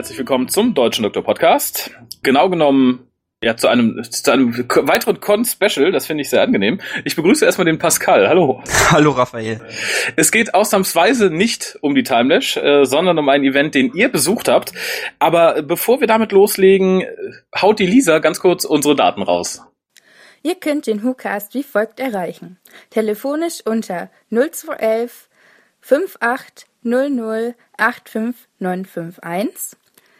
Herzlich willkommen zum Deutschen Doktor Podcast. Genau genommen ja, zu einem, zu einem weiteren Con-Special, das finde ich sehr angenehm. Ich begrüße erstmal den Pascal. Hallo. Hallo, Raphael. Es geht ausnahmsweise nicht um die Timelash, äh, sondern um einen Event, den ihr besucht habt. Aber bevor wir damit loslegen, haut die Lisa ganz kurz unsere Daten raus. Ihr könnt den WhoCast wie folgt erreichen. Telefonisch unter 0211 58 00 85951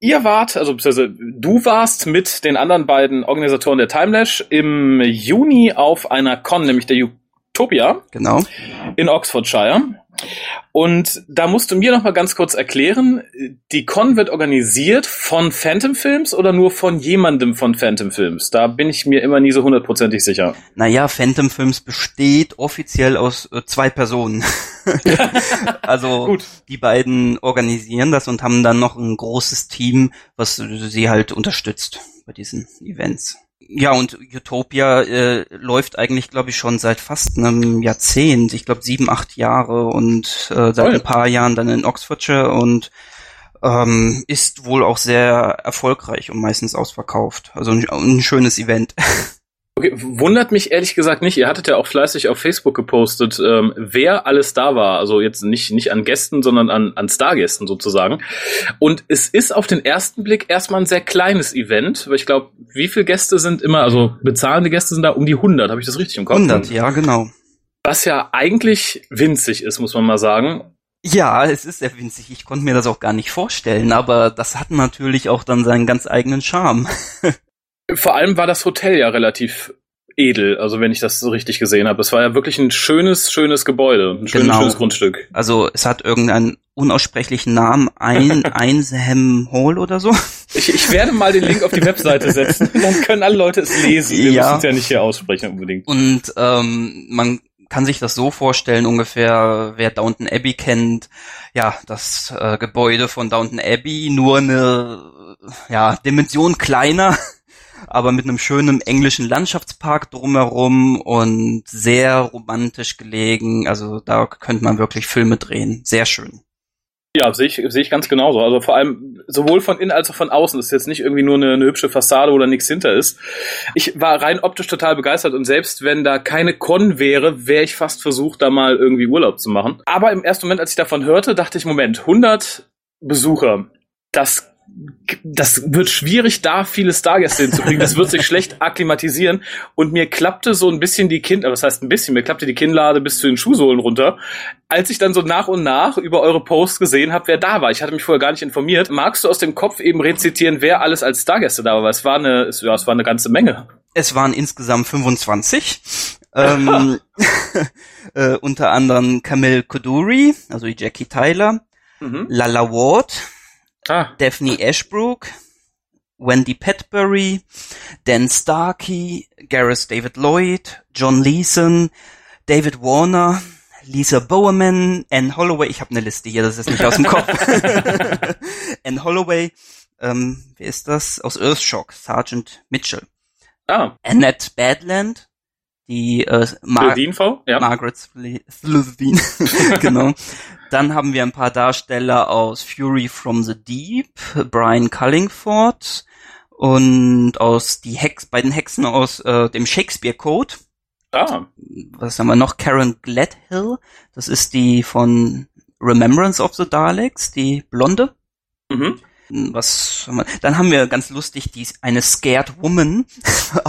Ihr wart, also beziehungsweise du warst mit den anderen beiden Organisatoren der Timelash im Juni auf einer Con, nämlich der Utopia. Genau. In Oxfordshire. Und da musst du mir noch mal ganz kurz erklären, die Con wird organisiert von Phantom Films oder nur von jemandem von Phantom Films? Da bin ich mir immer nie so hundertprozentig sicher. Naja, Phantom Films besteht offiziell aus äh, zwei Personen. also die beiden organisieren das und haben dann noch ein großes Team, was sie halt unterstützt bei diesen Events. Ja, und Utopia äh, läuft eigentlich, glaube ich, schon seit fast einem Jahrzehnt. Ich glaube sieben, acht Jahre und äh, seit Toll. ein paar Jahren dann in Oxfordshire und ähm, ist wohl auch sehr erfolgreich und meistens ausverkauft. Also ein, ein schönes Event. Okay, wundert mich ehrlich gesagt nicht. Ihr hattet ja auch fleißig auf Facebook gepostet, ähm, wer alles da war. Also jetzt nicht, nicht an Gästen, sondern an, an Stargästen sozusagen. Und es ist auf den ersten Blick erstmal ein sehr kleines Event. Weil ich glaube, wie viele Gäste sind immer, also bezahlende Gäste sind da um die 100. Habe ich das richtig im Kopf? 100, ja, genau. Was ja eigentlich winzig ist, muss man mal sagen. Ja, es ist sehr winzig. Ich konnte mir das auch gar nicht vorstellen, aber das hat natürlich auch dann seinen ganz eigenen Charme. Vor allem war das Hotel ja relativ edel, also wenn ich das so richtig gesehen habe. Es war ja wirklich ein schönes, schönes Gebäude, ein schönes, genau. schönes Grundstück. Also es hat irgendeinen unaussprechlichen Namen, ein Einsham Hall oder so. Ich, ich werde mal den Link auf die Webseite setzen, dann können alle Leute es lesen. Wir ja. müssen es ja nicht hier aussprechen unbedingt. Und ähm, man kann sich das so vorstellen, ungefähr, wer Downton Abbey kennt, ja, das äh, Gebäude von Downton Abbey, nur eine ja, Dimension kleiner aber mit einem schönen englischen Landschaftspark drumherum und sehr romantisch gelegen. Also da könnte man wirklich Filme drehen. Sehr schön. Ja, sehe ich, sehe ich ganz genauso. Also vor allem sowohl von innen als auch von außen. Das ist jetzt nicht irgendwie nur eine, eine hübsche Fassade oder nichts hinter ist. Ich war rein optisch total begeistert und selbst wenn da keine Con wäre, wäre ich fast versucht, da mal irgendwie Urlaub zu machen. Aber im ersten Moment, als ich davon hörte, dachte ich, Moment, 100 Besucher, das das wird schwierig, da viele Stargäste hinzukriegen. Das wird sich schlecht akklimatisieren. Und mir klappte so ein bisschen die Kind, was heißt ein bisschen, mir klappte die Kinnlade bis zu den Schuhsohlen runter. Als ich dann so nach und nach über eure Posts gesehen habe, wer da war. Ich hatte mich vorher gar nicht informiert. Magst du aus dem Kopf eben rezitieren, wer alles als Stargäste da war? Weil es war eine, es, ja, es war eine ganze Menge. Es waren insgesamt 25. ähm, äh, unter anderem Camille Koduri, also Jackie Tyler, mhm. Lala Ward, Ah. Daphne Ashbrook, Wendy Petbury, Dan Starkey, Gareth David Lloyd, John Leeson, David Warner, Lisa Bowerman, Anne Holloway, ich habe eine Liste hier, das ist nicht aus dem Kopf. Anne Holloway, ähm, wer ist das? Aus Earthshock, Sergeant Mitchell. Ah. Annette Badland, die äh, Mar ja. Margaret Slitheen, genau. Dann haben wir ein paar Darsteller aus Fury from the Deep, Brian Cullingford und aus die Hex, bei den Hexen aus äh, dem Shakespeare Code. Ah. Was haben wir noch? Karen Gladhill. Das ist die von Remembrance of the Daleks, die Blonde. Mhm. Was haben wir? Dann haben wir ganz lustig die eine Scared Woman.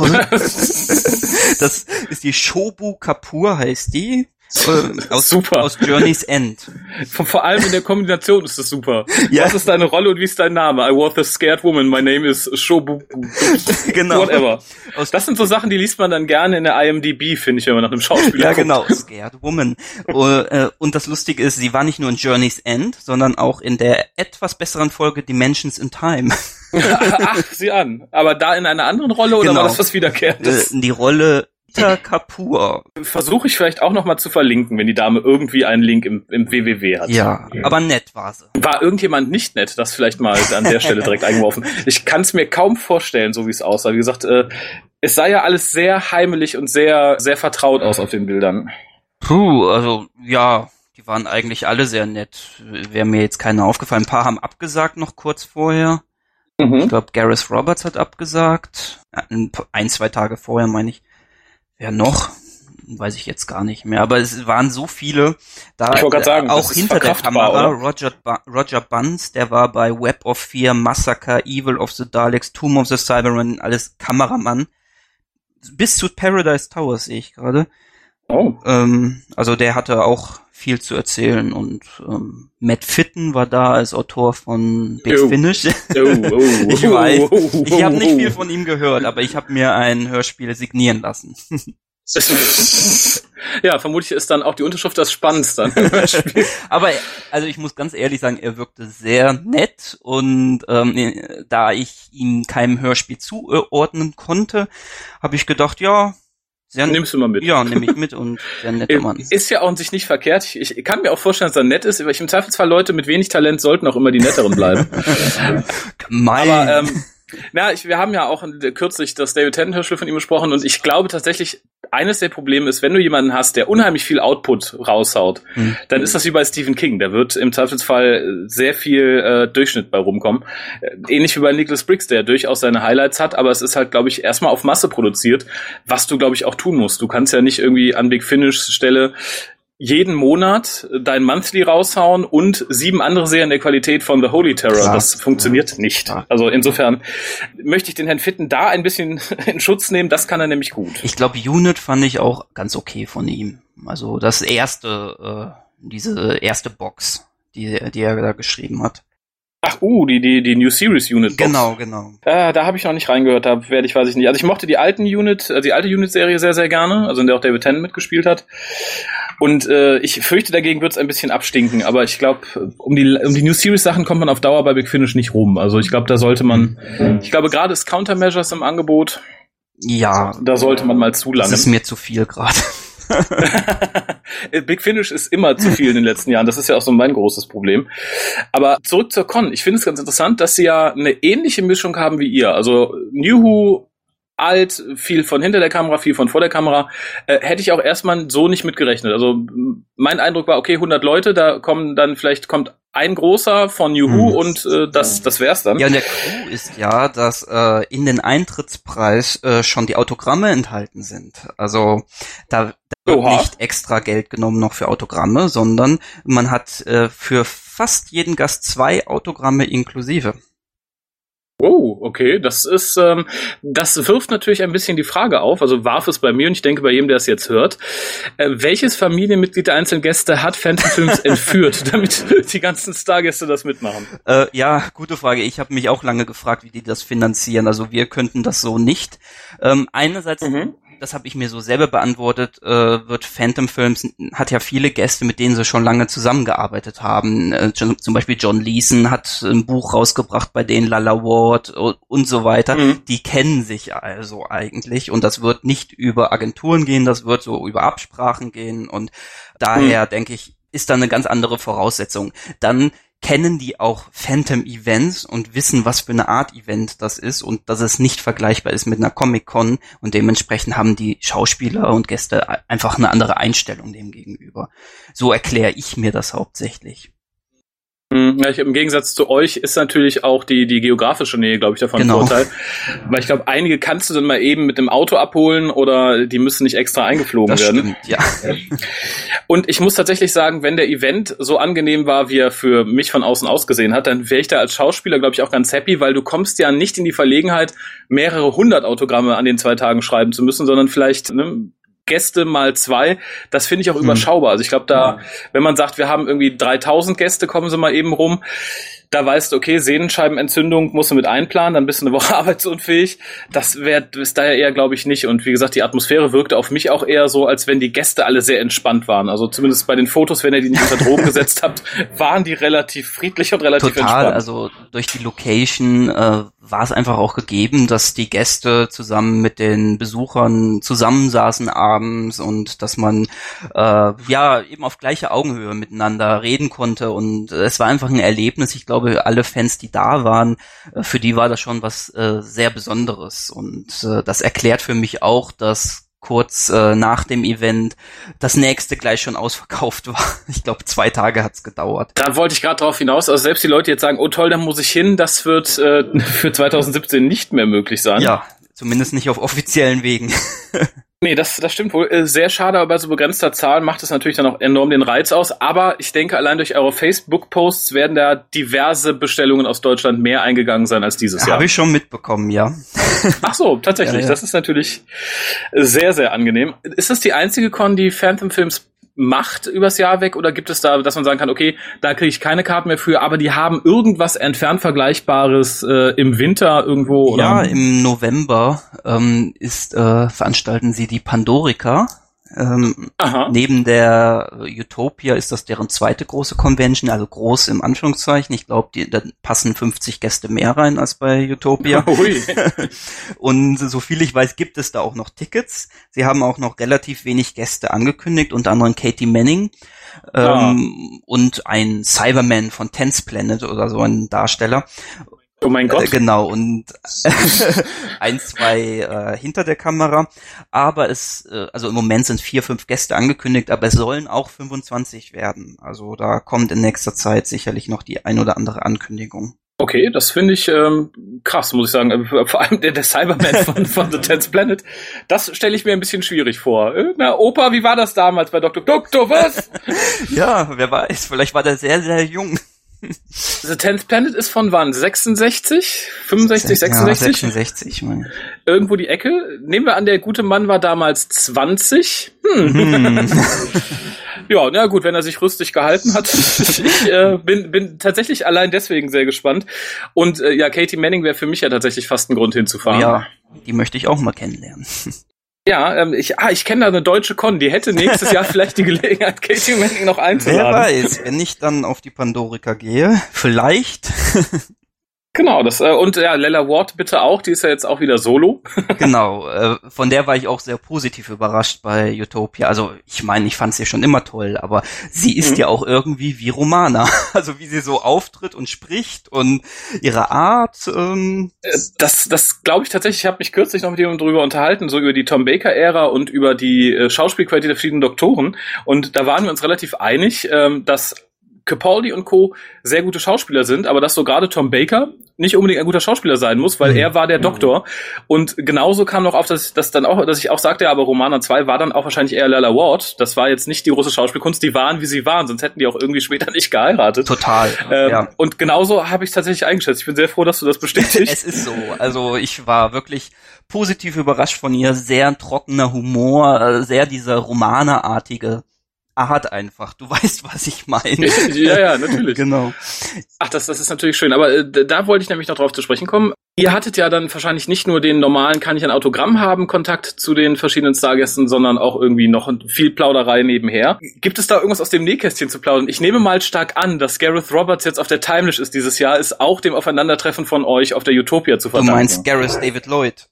das ist die Shobu Kapur heißt die. Aus, super. Aus Journey's End. Vor, allem in der Kombination ist das super. Ja. Was ist deine Rolle und wie ist dein Name? I was a scared woman. My name is Shobu. genau. Whatever. Das sind so Sachen, die liest man dann gerne in der IMDb, finde ich, wenn man nach einem Schauspieler Ja, genau. Scared Woman. Äh, und das Lustige ist, sie war nicht nur in Journey's End, sondern auch in der etwas besseren Folge Dimensions in Time. Ach, sieh an. Aber da in einer anderen Rolle oder genau. war das was Wiederkehrendes? Äh, die Rolle Rita Kapoor. Versuche ich vielleicht auch nochmal zu verlinken, wenn die Dame irgendwie einen Link im, im WWW hat. Ja, aber nett war sie. War irgendjemand nicht nett? Das vielleicht mal an der Stelle direkt eingeworfen. Ich kann es mir kaum vorstellen, so wie es aussah. Wie gesagt, äh, es sah ja alles sehr heimelig und sehr, sehr vertraut aus auf den Bildern. Puh, also ja, die waren eigentlich alle sehr nett. Wäre mir jetzt keiner aufgefallen. Ein paar haben abgesagt noch kurz vorher. Mhm. Ich glaube, Gareth Roberts hat abgesagt. Ein, zwei Tage vorher, meine ich. Wer noch? Weiß ich jetzt gar nicht mehr. Aber es waren so viele. Da wollte sagen, auch hinter der Kamera. Roger, Roger Bunce, der war bei Web of Fear, Massacre, Evil of the Daleks, Tomb of the Cybermen, alles Kameramann. Bis zu Paradise Towers sehe ich gerade. Oh. Ähm, also der hatte auch viel zu erzählen und ähm, Matt Fitten war da als Autor von Big oh. Finish. Oh, oh, ich weiß, ich habe nicht viel von ihm gehört, aber ich habe mir ein Hörspiel signieren lassen. ja, vermutlich ist dann auch die Unterschrift das Spannendste. aber also ich muss ganz ehrlich sagen, er wirkte sehr nett und ähm, da ich ihm keinem Hörspiel zuordnen konnte, habe ich gedacht, ja, sehr Nimmst du mal mit. Ja, nehme ich mit und sehr netter Mann. Ist ja auch an sich nicht verkehrt. Ich, ich kann mir auch vorstellen, dass er nett ist, aber ich im Zweifelsfall Leute mit wenig Talent sollten auch immer die netteren bleiben. Aber ähm, na, ich, wir haben ja auch kürzlich das David Tennant Hörspiel von ihm besprochen und ich glaube tatsächlich, eines der Probleme ist, wenn du jemanden hast, der unheimlich viel Output raushaut, hm. dann ist das wie bei Stephen King. Der wird im Zweifelsfall sehr viel äh, Durchschnitt bei rumkommen. Äh, ähnlich wie bei Nicholas Briggs, der durchaus seine Highlights hat, aber es ist halt, glaube ich, erstmal auf Masse produziert, was du, glaube ich, auch tun musst. Du kannst ja nicht irgendwie an Big Finish Stelle jeden Monat dein Monthly raushauen und sieben andere Serien der Qualität von The Holy Terror. Klar. Das funktioniert nicht. Also insofern möchte ich den Herrn Fitten da ein bisschen in Schutz nehmen. Das kann er nämlich gut. Ich glaube, Unit fand ich auch ganz okay von ihm. Also das erste, äh, diese erste Box, die, die er da geschrieben hat. Ach, uh, die, die, die New Series Unit. Box. Genau, genau. Äh, da habe ich noch nicht reingehört, da werde ich, weiß ich nicht. Also ich mochte die alten Unit, äh, die alte Unit-Serie sehr, sehr gerne, also in der auch David Tennant mitgespielt hat. Und äh, ich fürchte, dagegen wird es ein bisschen abstinken, aber ich glaube, um die, um die New Series Sachen kommt man auf Dauer bei Big Finish nicht rum. Also ich glaube, da sollte man, ich glaube, gerade ist Countermeasures im Angebot. Ja. Da sollte man mal zu lange. Das ist mir zu viel gerade. Big Finish ist immer zu viel in den letzten Jahren. Das ist ja auch so mein großes Problem. Aber zurück zur Con. Ich finde es ganz interessant, dass sie ja eine ähnliche Mischung haben wie ihr. Also New Who alt, viel von hinter der Kamera, viel von vor der Kamera, äh, hätte ich auch erstmal so nicht mitgerechnet. Also mein Eindruck war, okay, 100 Leute, da kommen dann vielleicht kommt ein großer von Juhu hm. und äh, das das wär's dann. Ja, und der Clou ist ja, dass äh, in den Eintrittspreis äh, schon die Autogramme enthalten sind. Also da, da wird nicht extra Geld genommen noch für Autogramme, sondern man hat äh, für fast jeden Gast zwei Autogramme inklusive. Oh, okay, das ist, ähm, das wirft natürlich ein bisschen die Frage auf, also warf es bei mir und ich denke bei jedem, der es jetzt hört, äh, welches Familienmitglied der einzelnen Gäste hat Phantom Films entführt, damit die ganzen Stargäste das mitmachen? Äh, ja, gute Frage. Ich habe mich auch lange gefragt, wie die das finanzieren. Also wir könnten das so nicht. Ähm, einerseits mhm das habe ich mir so selber beantwortet, äh, wird Phantom Films hat ja viele Gäste, mit denen sie schon lange zusammengearbeitet haben. Äh, zum Beispiel John Leeson hat ein Buch rausgebracht, bei denen Lala Ward und so weiter. Mhm. Die kennen sich also eigentlich und das wird nicht über Agenturen gehen, das wird so über Absprachen gehen und daher mhm. denke ich, ist da eine ganz andere Voraussetzung. Dann kennen die auch Phantom Events und wissen, was für eine Art Event das ist und dass es nicht vergleichbar ist mit einer Comic-Con und dementsprechend haben die Schauspieler und Gäste einfach eine andere Einstellung dem gegenüber. So erkläre ich mir das hauptsächlich. Hm, ja, ich, Im Gegensatz zu euch ist natürlich auch die, die geografische Nähe, glaube ich, davon genau. ein Vorteil. Weil ich glaube, einige kannst du dann mal eben mit dem Auto abholen oder die müssen nicht extra eingeflogen das werden. Stimmt, ja. Und ich muss tatsächlich sagen, wenn der Event so angenehm war, wie er für mich von außen ausgesehen hat, dann wäre ich da als Schauspieler, glaube ich, auch ganz happy, weil du kommst ja nicht in die Verlegenheit, mehrere hundert Autogramme an den zwei Tagen schreiben zu müssen, sondern vielleicht ne, Gäste mal zwei, das finde ich auch mhm. überschaubar. Also ich glaube, da, wenn man sagt, wir haben irgendwie 3000 Gäste, kommen sie mal eben rum. Da weißt du, okay, Sehnenscheibenentzündung musst du mit einplanen, dann bist du eine Woche arbeitsunfähig. Das wäre ist daher eher, glaube ich, nicht. Und wie gesagt, die Atmosphäre wirkte auf mich auch eher so, als wenn die Gäste alle sehr entspannt waren. Also zumindest bei den Fotos, wenn ihr die nicht unter Drogen gesetzt habt, waren die relativ friedlich und relativ Total, entspannt. Also durch die Location äh, war es einfach auch gegeben, dass die Gäste zusammen mit den Besuchern zusammensaßen abends und dass man äh, ja eben auf gleicher Augenhöhe miteinander reden konnte und es war einfach ein Erlebnis. Ich glaube, alle Fans, die da waren, äh, für die war das schon was äh, sehr Besonderes und äh, das erklärt für mich auch, dass kurz äh, nach dem Event das nächste gleich schon ausverkauft war. Ich glaube, zwei Tage hat's gedauert. Da wollte ich gerade drauf hinaus. Also selbst die Leute jetzt sagen, oh toll, da muss ich hin, das wird äh, für 2017 nicht mehr möglich sein. Ja, zumindest nicht auf offiziellen Wegen. Nee, das, das stimmt wohl. Äh, sehr schade, aber bei so begrenzter Zahl macht es natürlich dann auch enorm den Reiz aus. Aber ich denke, allein durch eure Facebook-Posts werden da diverse Bestellungen aus Deutschland mehr eingegangen sein als dieses Jahr. Habe ich schon mitbekommen, ja. Ach so, tatsächlich. Ja, ja. Das ist natürlich sehr, sehr angenehm. Ist das die einzige Con, die Phantom Films macht übers Jahr weg oder gibt es da, dass man sagen kann, okay, da kriege ich keine Karten mehr für, aber die haben irgendwas entfernt Vergleichbares äh, im Winter irgendwo? Oder? Ja, im November ähm, ist äh, veranstalten sie die Pandorica ähm, neben der Utopia ist das deren zweite große Convention, also groß im Anführungszeichen. Ich glaube, da passen 50 Gäste mehr rein als bei Utopia. und so viel ich weiß, gibt es da auch noch Tickets. Sie haben auch noch relativ wenig Gäste angekündigt, unter anderem Katie Manning ähm, und ein Cyberman von Tense Planet oder so ein Darsteller. Oh mein Gott. Äh, genau, und ein, zwei äh, hinter der Kamera. Aber es, äh, also im Moment sind vier, fünf Gäste angekündigt, aber es sollen auch 25 werden. Also da kommt in nächster Zeit sicherlich noch die ein oder andere Ankündigung. Okay, das finde ich ähm, krass, muss ich sagen. Äh, vor allem der, der Cyberman von, von The Tenth Planet. Das stelle ich mir ein bisschen schwierig vor. Äh, na, Opa, wie war das damals bei Dr. Doktor, was? ja, wer weiß, vielleicht war der sehr, sehr jung. The Tenth Planet ist von wann? 66? 65, 66? Ja, 66, mein. Irgendwo die Ecke. Nehmen wir an, der gute Mann war damals 20. Hm. hm. ja, na gut, wenn er sich rüstig gehalten hat. ich äh, bin, bin tatsächlich allein deswegen sehr gespannt. Und äh, ja, Katie Manning wäre für mich ja tatsächlich fast ein Grund hinzufahren. Ja, die möchte ich auch mal kennenlernen. Ja, ähm, ich, ah, ich kenne da eine deutsche Con, die hätte nächstes Jahr vielleicht die Gelegenheit, Katie Manning noch einzuladen. Wer weiß, wenn ich dann auf die Pandorica gehe, vielleicht. Genau, das äh, und ja, Lella Ward bitte auch, die ist ja jetzt auch wieder solo. genau, äh, von der war ich auch sehr positiv überrascht bei Utopia. Also ich meine, ich fand sie schon immer toll, aber sie ist mhm. ja auch irgendwie wie Romana. Also wie sie so auftritt und spricht und ihre Art. Ähm äh, das, das glaube ich tatsächlich. Ich habe mich kürzlich noch mit jemandem drüber unterhalten, so über die Tom Baker Ära und über die äh, Schauspielqualität der verschiedenen Doktoren. Und da waren wir uns relativ einig, ähm, dass Capaldi und Co. sehr gute Schauspieler sind, aber dass so gerade Tom Baker nicht unbedingt ein guter Schauspieler sein muss, weil mhm. er war der Doktor. Und genauso kam noch auf, dass ich das dann auch, dass ich auch sagte, ja, aber Romana 2 war dann auch wahrscheinlich eher Lala Ward. Das war jetzt nicht die große Schauspielkunst, die waren, wie sie waren, sonst hätten die auch irgendwie später nicht geheiratet. Total. Ähm, ja. Und genauso habe ich tatsächlich eingeschätzt. Ich bin sehr froh, dass du das bestätigst. es ist so. Also ich war wirklich positiv überrascht von ihr. Sehr trockener Humor, äh, sehr dieser Romanerartige Art einfach. Du weißt, was ich meine. ja, ja, natürlich. genau. Ach, das, das ist natürlich schön. Aber äh, da wollte ich nämlich noch drauf zu sprechen kommen. Ihr hattet ja dann wahrscheinlich nicht nur den normalen kann ich ein Autogramm haben Kontakt zu den verschiedenen Stargästen, sondern auch irgendwie noch viel Plauderei nebenher. Gibt es da irgendwas aus dem Nähkästchen zu plaudern? Ich nehme mal stark an, dass Gareth Roberts jetzt auf der Timelash ist dieses Jahr, ist auch dem Aufeinandertreffen von euch auf der Utopia zu verdanken. Du meinst Gareth David Lloyd?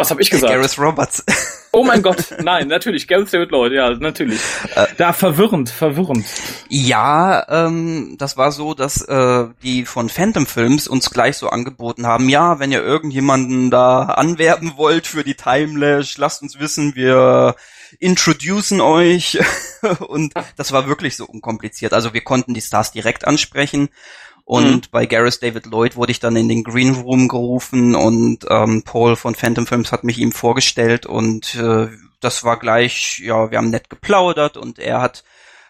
Was habe ich gesagt? Gareth Roberts. Oh mein Gott, nein, natürlich, Gareth David Lloyd, ja, natürlich. Äh, da verwirrend, verwirrend. Ja, ähm, das war so, dass äh, die von Phantom Films uns gleich so angeboten haben, ja, wenn ihr irgendjemanden da anwerben wollt für die Timelash, lasst uns wissen, wir introducen euch. Und das war wirklich so unkompliziert. Also wir konnten die Stars direkt ansprechen und mhm. bei Gareth David Lloyd wurde ich dann in den Green Room gerufen und ähm, Paul von Phantom Films hat mich ihm vorgestellt und äh, das war gleich, ja, wir haben nett geplaudert und er hat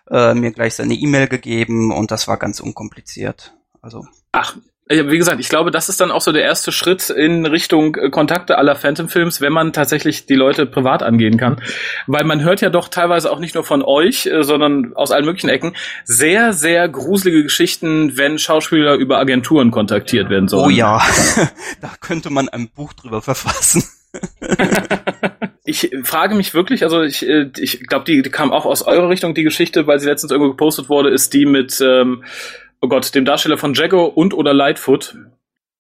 äh, mir gleich seine E-Mail gegeben und das war ganz unkompliziert. Also. Ach, wie gesagt, ich glaube, das ist dann auch so der erste Schritt in Richtung äh, Kontakte aller Phantom-Films, wenn man tatsächlich die Leute privat angehen kann. Weil man hört ja doch teilweise auch nicht nur von euch, äh, sondern aus allen möglichen Ecken sehr, sehr gruselige Geschichten, wenn Schauspieler über Agenturen kontaktiert werden sollen. Oh ja, da könnte man ein Buch drüber verfassen. ich frage mich wirklich, also ich, äh, ich glaube, die, die kam auch aus eurer Richtung, die Geschichte, weil sie letztens irgendwo gepostet wurde, ist die mit ähm, oh Gott, dem Darsteller von Jago und oder Lightfoot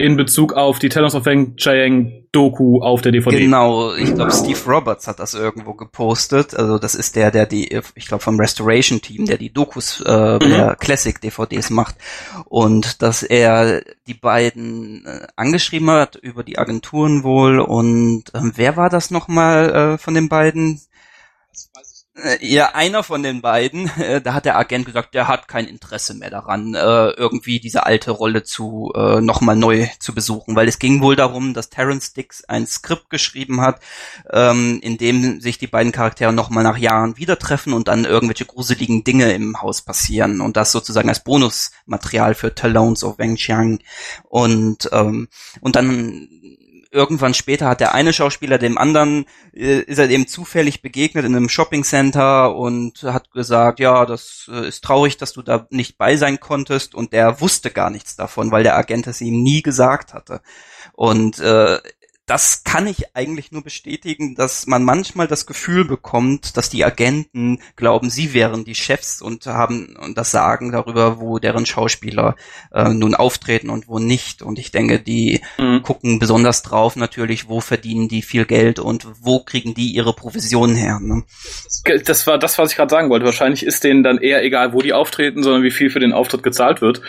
in Bezug auf die Tales of Wang Chiang Doku auf der DVD. Genau, ich glaube Steve Roberts hat das irgendwo gepostet. Also das ist der, der die, ich glaube vom Restoration Team, der die Dokus äh, mhm. der Classic DVDs macht und dass er die beiden äh, angeschrieben hat über die Agenturen wohl und äh, wer war das nochmal äh, von den beiden? Äh, ja, einer von den beiden, äh, da hat der Agent gesagt, der hat kein Interesse mehr daran, äh, irgendwie diese alte Rolle zu äh, nochmal neu zu besuchen, weil es ging wohl darum, dass Terence Dix ein Skript geschrieben hat, ähm, in dem sich die beiden Charaktere nochmal nach Jahren wieder treffen und dann irgendwelche gruseligen Dinge im Haus passieren. Und das sozusagen als Bonusmaterial für Talones of Wengqiang und ähm, und dann irgendwann später hat der eine Schauspieler dem anderen, äh, ist er dem zufällig begegnet in einem Shoppingcenter und hat gesagt, ja, das äh, ist traurig, dass du da nicht bei sein konntest und der wusste gar nichts davon, weil der Agent es ihm nie gesagt hatte. Und äh, das kann ich eigentlich nur bestätigen, dass man manchmal das Gefühl bekommt, dass die Agenten glauben, sie wären die Chefs und haben und das Sagen darüber, wo deren Schauspieler äh, nun auftreten und wo nicht. Und ich denke, die mhm. gucken besonders drauf natürlich, wo verdienen die viel Geld und wo kriegen die ihre Provisionen her. Ne? Das war das, was ich gerade sagen wollte. Wahrscheinlich ist denen dann eher egal, wo die auftreten, sondern wie viel für den Auftritt gezahlt wird.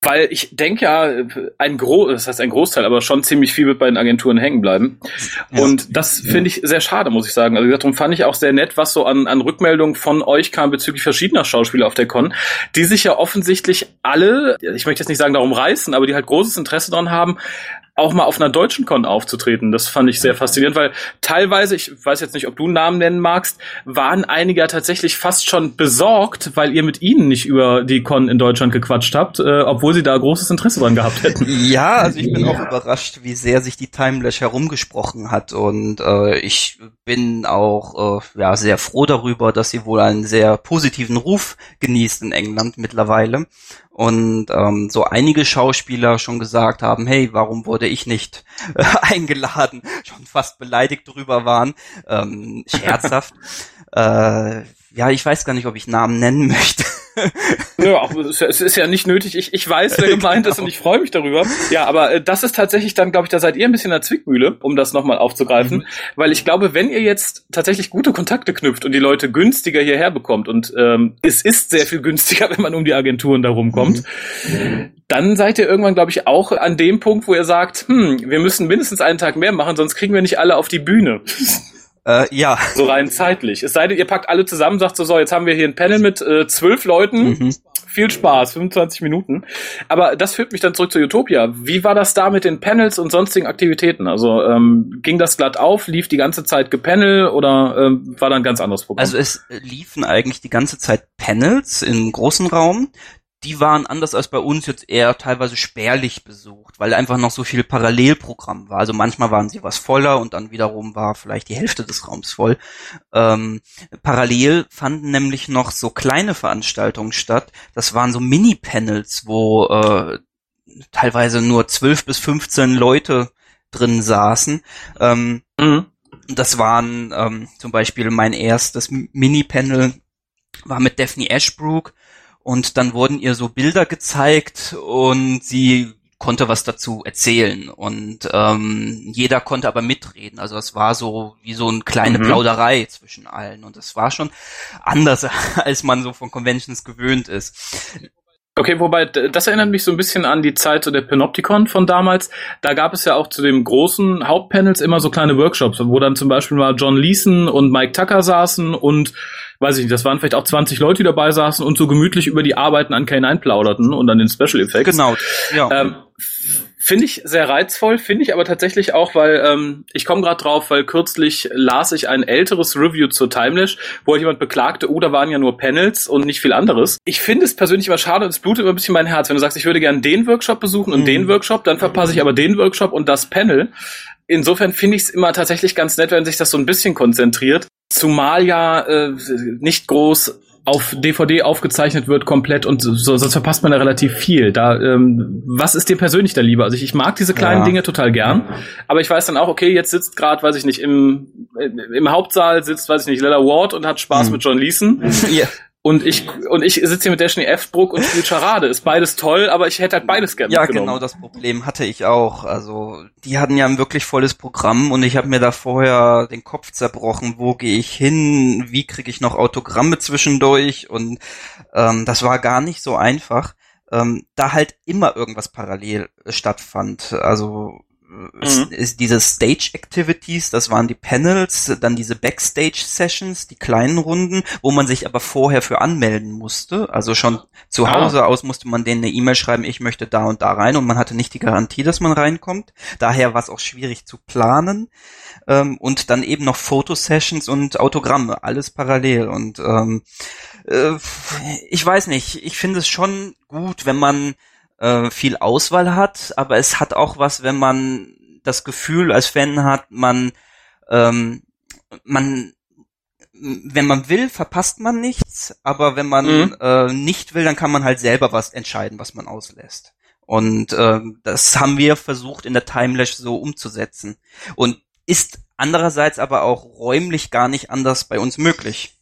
Weil ich denke ja, ein Gro das heißt ein Großteil, aber schon ziemlich viel wird bei den Agenturen hängen bleiben. Und das finde ich sehr schade, muss ich sagen. Also darum fand ich auch sehr nett, was so an, an Rückmeldungen von euch kam bezüglich verschiedener Schauspieler auf der Con, die sich ja offensichtlich alle, ich möchte jetzt nicht sagen darum reißen, aber die halt großes Interesse daran haben, auch mal auf einer deutschen Con aufzutreten. Das fand ich sehr faszinierend, weil teilweise, ich weiß jetzt nicht, ob du einen Namen nennen magst, waren einige ja tatsächlich fast schon besorgt, weil ihr mit ihnen nicht über die Con in Deutschland gequatscht habt, äh, obwohl sie da großes Interesse dran gehabt hätten. Ja, also ich bin auch überrascht, wie sehr sich die Timelash herumgesprochen hat und äh, ich bin auch äh, ja sehr froh darüber, dass sie wohl einen sehr positiven Ruf genießt in England mittlerweile und ähm, so einige Schauspieler schon gesagt haben, hey, warum wurde ich nicht äh, eingeladen, schon fast beleidigt drüber waren, ähm, scherzhaft. äh, ja, ich weiß gar nicht, ob ich Namen nennen möchte. ja, es ist ja nicht nötig. Ich, ich weiß, wer gemeint genau. ist und ich freue mich darüber. Ja, aber äh, das ist tatsächlich dann, glaube ich, da seid ihr ein bisschen in der Zwickmühle, um das nochmal aufzugreifen. Mhm. Weil ich glaube, wenn ihr jetzt tatsächlich gute Kontakte knüpft und die Leute günstiger hierher bekommt und ähm, es ist sehr viel günstiger, wenn man um die Agenturen darum kommt, mhm. dann seid ihr irgendwann, glaube ich, auch an dem Punkt, wo ihr sagt, hm, wir müssen mindestens einen Tag mehr machen, sonst kriegen wir nicht alle auf die Bühne. Äh, ja. So rein zeitlich. Es sei denn, ihr packt alle zusammen, sagt so, so, jetzt haben wir hier ein Panel mit äh, zwölf Leuten. Mhm. Viel Spaß, 25 Minuten. Aber das führt mich dann zurück zu Utopia. Wie war das da mit den Panels und sonstigen Aktivitäten? Also ähm, ging das glatt auf, lief die ganze Zeit gepanel oder ähm, war da ein ganz anderes Programm? Also es liefen eigentlich die ganze Zeit Panels im großen Raum die waren anders als bei uns jetzt eher teilweise spärlich besucht, weil einfach noch so viel Parallelprogramm war. Also manchmal waren sie was voller und dann wiederum war vielleicht die Hälfte des Raums voll. Ähm, parallel fanden nämlich noch so kleine Veranstaltungen statt. Das waren so Mini-Panels, wo äh, teilweise nur zwölf bis 15 Leute drin saßen. Ähm, mhm. Das waren ähm, zum Beispiel mein erstes Mini-Panel war mit Daphne Ashbrook und dann wurden ihr so Bilder gezeigt und sie konnte was dazu erzählen und ähm, jeder konnte aber mitreden. Also es war so wie so eine kleine mhm. Plauderei zwischen allen und es war schon anders, als man so von Conventions gewöhnt ist. Okay, wobei, das erinnert mich so ein bisschen an die Zeit so der Panopticon von damals. Da gab es ja auch zu den großen Hauptpanels immer so kleine Workshops, wo dann zum Beispiel mal John Leeson und Mike Tucker saßen und weiß ich nicht, das waren vielleicht auch 20 Leute, die dabei saßen und so gemütlich über die Arbeiten an K9 plauderten und an den Special Effects. Genau, ja. Ähm, Finde ich sehr reizvoll, finde ich aber tatsächlich auch, weil ähm, ich komme gerade drauf, weil kürzlich las ich ein älteres Review zur Timelash, wo jemand beklagte, oh, da waren ja nur Panels und nicht viel anderes. Ich finde es persönlich immer schade und es blutet immer ein bisschen mein Herz. Wenn du sagst, ich würde gerne den Workshop besuchen und mhm. den Workshop, dann verpasse ich aber den Workshop und das Panel. Insofern finde ich es immer tatsächlich ganz nett, wenn sich das so ein bisschen konzentriert. Zumal ja äh, nicht groß auf DVD aufgezeichnet wird komplett und so, sonst verpasst man da relativ viel. Da, ähm, was ist dir persönlich da lieber? Also ich, ich mag diese kleinen ja. Dinge total gern, aber ich weiß dann auch, okay, jetzt sitzt gerade, weiß ich nicht, im, im Hauptsaal sitzt, weiß ich nicht, Lella Ward und hat Spaß mhm. mit John Leeson. ja. Und ich, und ich sitze hier mit Dashni F-Bruck und spiele Charade. Ist beides toll, aber ich hätte halt beides gerne Ja, genau das Problem hatte ich auch. Also, die hatten ja ein wirklich volles Programm und ich habe mir da vorher den Kopf zerbrochen. Wo gehe ich hin? Wie kriege ich noch Autogramme zwischendurch? Und ähm, das war gar nicht so einfach. Ähm, da halt immer irgendwas parallel stattfand. Also mhm. ist diese Stage Activities, das waren die Panels, dann diese Backstage Sessions, die kleinen Runden, wo man sich aber vorher für anmelden musste. Also schon zu ah. Hause aus musste man denen eine E-Mail schreiben, ich möchte da und da rein und man hatte nicht die Garantie, dass man reinkommt. Daher war es auch schwierig zu planen. Ähm, und dann eben noch Fotosessions und Autogramme, alles parallel. Und ähm, äh, ich weiß nicht, ich finde es schon gut, wenn man äh, viel Auswahl hat, aber es hat auch was, wenn man das Gefühl als Fan hat, man, ähm, man, wenn man will, verpasst man nichts, aber wenn man mhm. äh, nicht will, dann kann man halt selber was entscheiden, was man auslässt. Und äh, das haben wir versucht in der Timelash so umzusetzen. Und ist andererseits aber auch räumlich gar nicht anders bei uns möglich.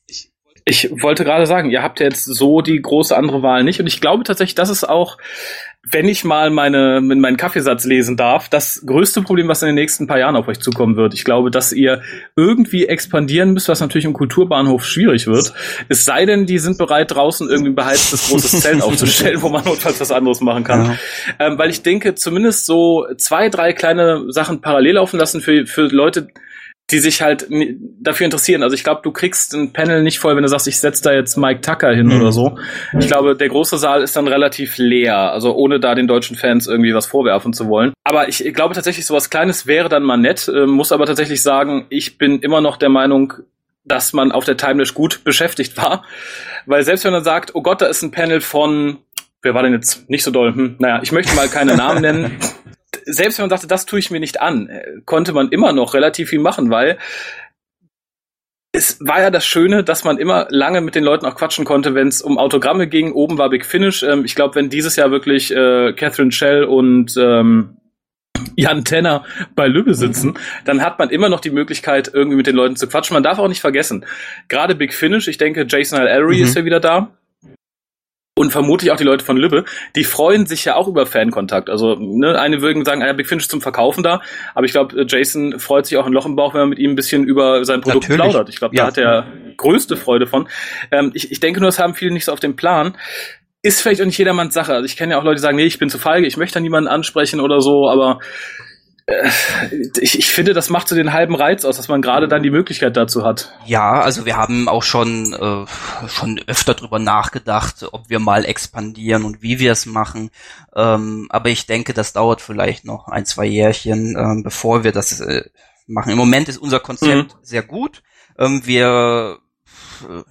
Ich wollte gerade sagen, ihr habt jetzt so die große andere Wahl nicht. Und ich glaube tatsächlich, das ist auch, wenn ich mal meine, meinen Kaffeesatz lesen darf, das größte Problem, was in den nächsten paar Jahren auf euch zukommen wird. Ich glaube, dass ihr irgendwie expandieren müsst, was natürlich im Kulturbahnhof schwierig wird. Es sei denn, die sind bereit, draußen irgendwie ein beheiztes großes Zelt aufzustellen, wo man notfalls was anderes machen kann. Ja. Ähm, weil ich denke, zumindest so zwei, drei kleine Sachen parallel laufen lassen für, für Leute, die sich halt dafür interessieren. Also ich glaube, du kriegst ein Panel nicht voll, wenn du sagst, ich setze da jetzt Mike Tucker hin mhm. oder so. Ich glaube, der große Saal ist dann relativ leer, also ohne da den deutschen Fans irgendwie was vorwerfen zu wollen. Aber ich glaube tatsächlich, sowas Kleines wäre dann mal nett, äh, muss aber tatsächlich sagen, ich bin immer noch der Meinung, dass man auf der Timeless gut beschäftigt war. Weil selbst wenn man sagt, oh Gott, da ist ein Panel von, wer war denn jetzt nicht so doll? Hm, naja, ich möchte mal keine Namen nennen. selbst wenn man sagte, das tue ich mir nicht an, äh, konnte man immer noch relativ viel machen, weil es war ja das Schöne, dass man immer lange mit den Leuten auch quatschen konnte, wenn es um Autogramme ging. Oben war Big Finish. Ähm, ich glaube, wenn dieses Jahr wirklich äh, Catherine Shell und ähm, Jan Tenner bei Lübbe sitzen, dann hat man immer noch die Möglichkeit, irgendwie mit den Leuten zu quatschen. Man darf auch nicht vergessen, gerade Big Finish, ich denke, Jason L. Ellery mhm. ist ja wieder da und vermutlich auch die Leute von Lübbe, die freuen sich ja auch über Fankontakt. Also ne, eine würden sagen, ah, Big Finish zum Verkaufen da, aber ich glaube, äh, Jason freut sich auch ein Loch im Bauch, wenn man mit ihm ein bisschen über sein Produkt Natürlich. plaudert. Ich glaube, ja. da hat er größte Freude von. Ähm, ich, ich denke nur, das haben viele nicht so auf dem Plan. Ist vielleicht auch nicht jedermanns Sache. Also ich kenne ja auch Leute, die sagen, nee, ich bin zu feige, ich möchte da niemanden ansprechen oder so, aber ich, ich finde, das macht so den halben Reiz aus, dass man gerade dann die Möglichkeit dazu hat. Ja, also wir haben auch schon äh, schon öfter drüber nachgedacht, ob wir mal expandieren und wie wir es machen. Ähm, aber ich denke, das dauert vielleicht noch ein, zwei Jährchen, ähm, bevor wir das äh, machen. Im Moment ist unser Konzept mhm. sehr gut. Ähm, wir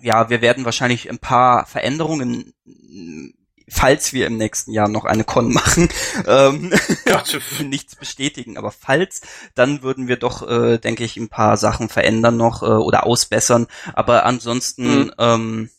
ja, wir werden wahrscheinlich ein paar Veränderungen falls wir im nächsten Jahr noch eine Con machen, ähm, nichts bestätigen, aber falls, dann würden wir doch, äh, denke ich, ein paar Sachen verändern noch äh, oder ausbessern. Aber ansonsten mhm. ähm,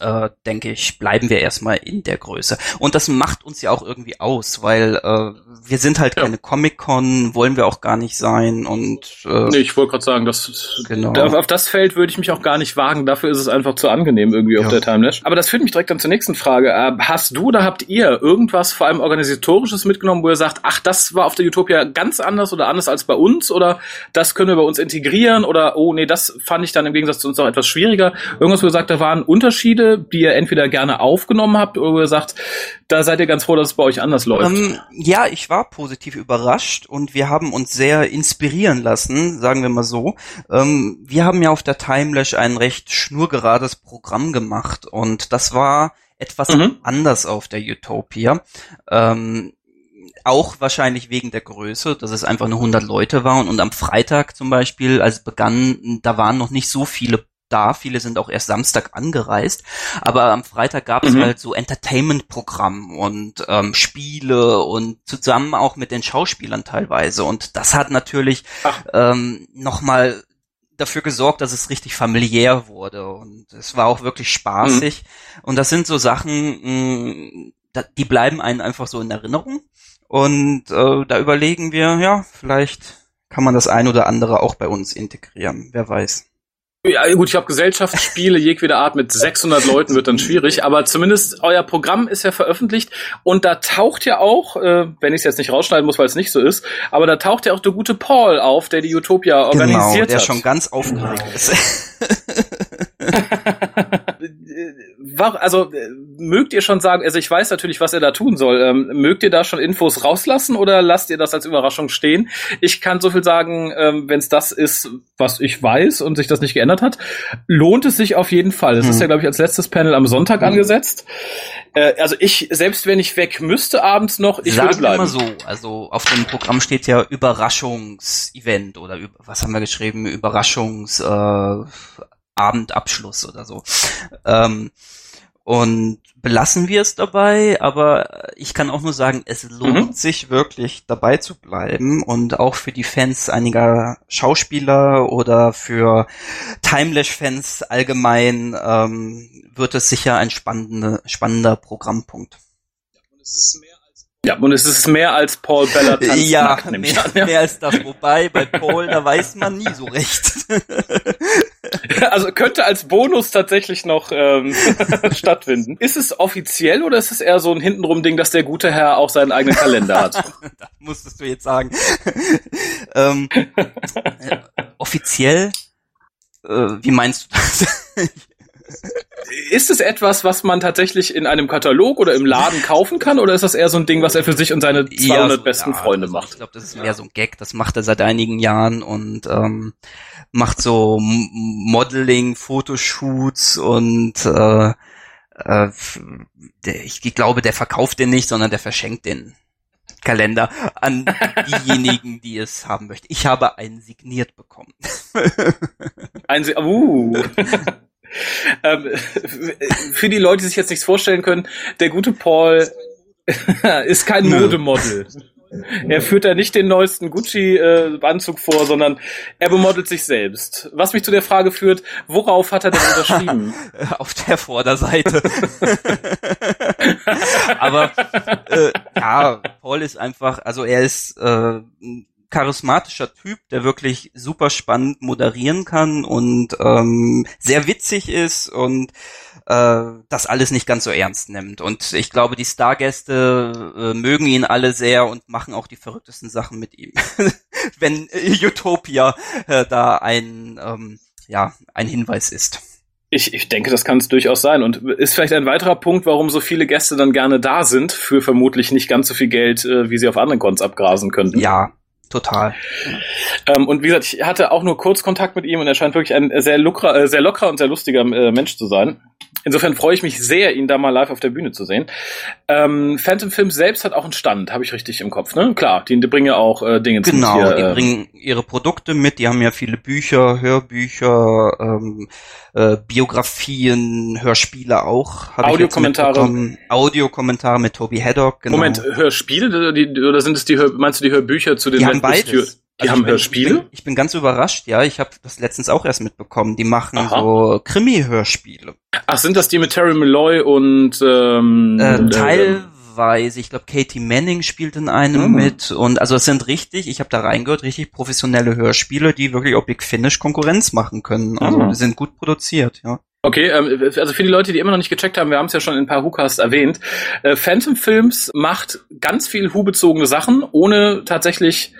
äh, denke ich, bleiben wir erstmal in der Größe. Und das macht uns ja auch irgendwie aus, weil äh, wir sind halt ja. keine Comic-Con, wollen wir auch gar nicht sein und äh, nee, ich wollte gerade sagen, das, genau. auf das Feld würde ich mich auch gar nicht wagen, dafür ist es einfach zu angenehm irgendwie ja. auf der Timelash. Aber das führt mich direkt dann zur nächsten Frage. Äh, hast du oder habt ihr irgendwas vor allem organisatorisches mitgenommen, wo ihr sagt, ach, das war auf der Utopia ganz anders oder anders als bei uns oder das können wir bei uns integrieren oder oh nee, das fand ich dann im Gegensatz zu uns auch etwas schwieriger. Irgendwas, wo ihr sagt, da waren Unterschiede die ihr entweder gerne aufgenommen habt oder ihr sagt, da seid ihr ganz froh, dass es bei euch anders läuft? Ähm, ja, ich war positiv überrascht und wir haben uns sehr inspirieren lassen, sagen wir mal so. Ähm, wir haben ja auf der Timelash ein recht schnurgerades Programm gemacht und das war etwas mhm. anders auf der Utopia. Ähm, auch wahrscheinlich wegen der Größe, dass es einfach nur 100 Leute waren. Und am Freitag zum Beispiel, als es begann, da waren noch nicht so viele da. Viele sind auch erst Samstag angereist. Aber am Freitag gab es mhm. halt so Entertainment-Programm und ähm, Spiele und zusammen auch mit den Schauspielern teilweise. Und das hat natürlich ähm, nochmal dafür gesorgt, dass es richtig familiär wurde. Und es war auch wirklich spaßig. Mhm. Und das sind so Sachen, mh, die bleiben einen einfach so in Erinnerung. Und äh, da überlegen wir, ja, vielleicht kann man das ein oder andere auch bei uns integrieren. Wer weiß. Ja, gut, ich glaube, Gesellschaftsspiele jegweder Art mit 600 Leuten wird dann schwierig, aber zumindest euer Programm ist ja veröffentlicht und da taucht ja auch, äh, wenn ich es jetzt nicht rausschneiden muss, weil es nicht so ist, aber da taucht ja auch der gute Paul auf, der die Utopia genau, organisiert genau, der hat. der schon ganz aufgeregt ist. also mögt ihr schon sagen, also ich weiß natürlich, was er da tun soll. Ähm, mögt ihr da schon Infos rauslassen oder lasst ihr das als Überraschung stehen? Ich kann so viel sagen, ähm, wenn es das ist, was ich weiß und sich das nicht geändert hat, lohnt es sich auf jeden Fall. Es hm. ist ja, glaube ich, als letztes Panel am Sonntag hm. angesetzt. Äh, also ich, selbst wenn ich weg müsste abends noch, ich Sagen würde bleiben. Immer so, also auf dem Programm steht ja Überraschungsevent oder was haben wir geschrieben? Überraschungs äh, Abendabschluss oder so. Ähm, und belassen wir es dabei, aber ich kann auch nur sagen, es lohnt mhm. sich wirklich dabei zu bleiben und auch für die Fans einiger Schauspieler oder für Timelash-Fans allgemein ähm, wird es sicher ein spannende, spannender Programmpunkt. Ja, und es ist mehr als Paul Bella tanzt ja, nackt, mehr, an, ja, mehr als das. Wobei, bei Paul, da weiß man nie so recht. also könnte als Bonus tatsächlich noch ähm, stattfinden. Ist es offiziell oder ist es eher so ein hintenrum Ding, dass der gute Herr auch seinen eigenen Kalender hat? das musstest du jetzt sagen. ähm, äh, offiziell? Äh, wie meinst du das? Ist es etwas, was man tatsächlich in einem Katalog oder im Laden kaufen kann, oder ist das eher so ein Ding, was er für sich und seine 200 ja, so, besten ja, Freunde macht? Ich glaube, das ist mehr so ein Gag. Das macht er seit einigen Jahren und ähm, macht so Modeling, Fotoshoots und äh, äh, ich glaube, der verkauft den nicht, sondern der verschenkt den Kalender an diejenigen, die es haben möchten. Ich habe einen signiert bekommen. Ein, uh. ähm, für die Leute, die sich jetzt nichts vorstellen können, der gute Paul ist kein Modemodel. Er führt da nicht den neuesten Gucci-Anzug äh, vor, sondern er bemodelt sich selbst. Was mich zu der Frage führt, worauf hat er denn unterschrieben? Auf der Vorderseite. Aber äh, ja, Paul ist einfach, also er ist äh, charismatischer Typ, der wirklich super spannend moderieren kann und ähm, sehr witzig ist und äh, das alles nicht ganz so ernst nimmt. Und ich glaube, die Stargäste äh, mögen ihn alle sehr und machen auch die verrücktesten Sachen mit ihm. Wenn Utopia äh, da ein, ähm, ja, ein Hinweis ist. Ich, ich denke, das kann es durchaus sein und ist vielleicht ein weiterer Punkt, warum so viele Gäste dann gerne da sind, für vermutlich nicht ganz so viel Geld, äh, wie sie auf anderen Cons abgrasen könnten. Ja, Total. Ähm, und wie gesagt, ich hatte auch nur kurz Kontakt mit ihm und er scheint wirklich ein sehr, luckrer, äh, sehr lockerer und sehr lustiger äh, Mensch zu sein. Insofern freue ich mich sehr, ihn da mal live auf der Bühne zu sehen. Ähm, Phantom Films selbst hat auch einen Stand, habe ich richtig im Kopf, ne? Klar, die, die bringen ja auch äh, Dinge zu Genau, hier, die äh, bringen ihre Produkte mit, die haben ja viele Bücher, Hörbücher, ähm, äh, Biografien, Hörspiele auch. Audiokommentare. Audiokommentare mit Toby Haddock, genau. Moment, Hörspiele oder sind es die Hör, meinst du die Hörbücher zu den Die haben beides. Die also haben bin, Hörspiele? Ich bin, ich bin, ganz überrascht, ja. Ich habe das letztens auch erst mitbekommen. Die machen Aha. so Krimi-Hörspiele. Ach, sind das die mit Terry Malloy und ähm, äh, teilweise, ich glaube, Katie Manning spielt in einem mhm. mit und also es sind richtig, ich habe da reingehört, richtig professionelle Hörspiele, die wirklich ob Big Finish Konkurrenz machen können. Also mhm. die sind gut produziert, ja. Okay, ähm, also für die Leute, die immer noch nicht gecheckt haben, wir haben es ja schon in ein paar Hucasts erwähnt. Äh, Phantom Films macht ganz viel Hu-bezogene Sachen, ohne tatsächlich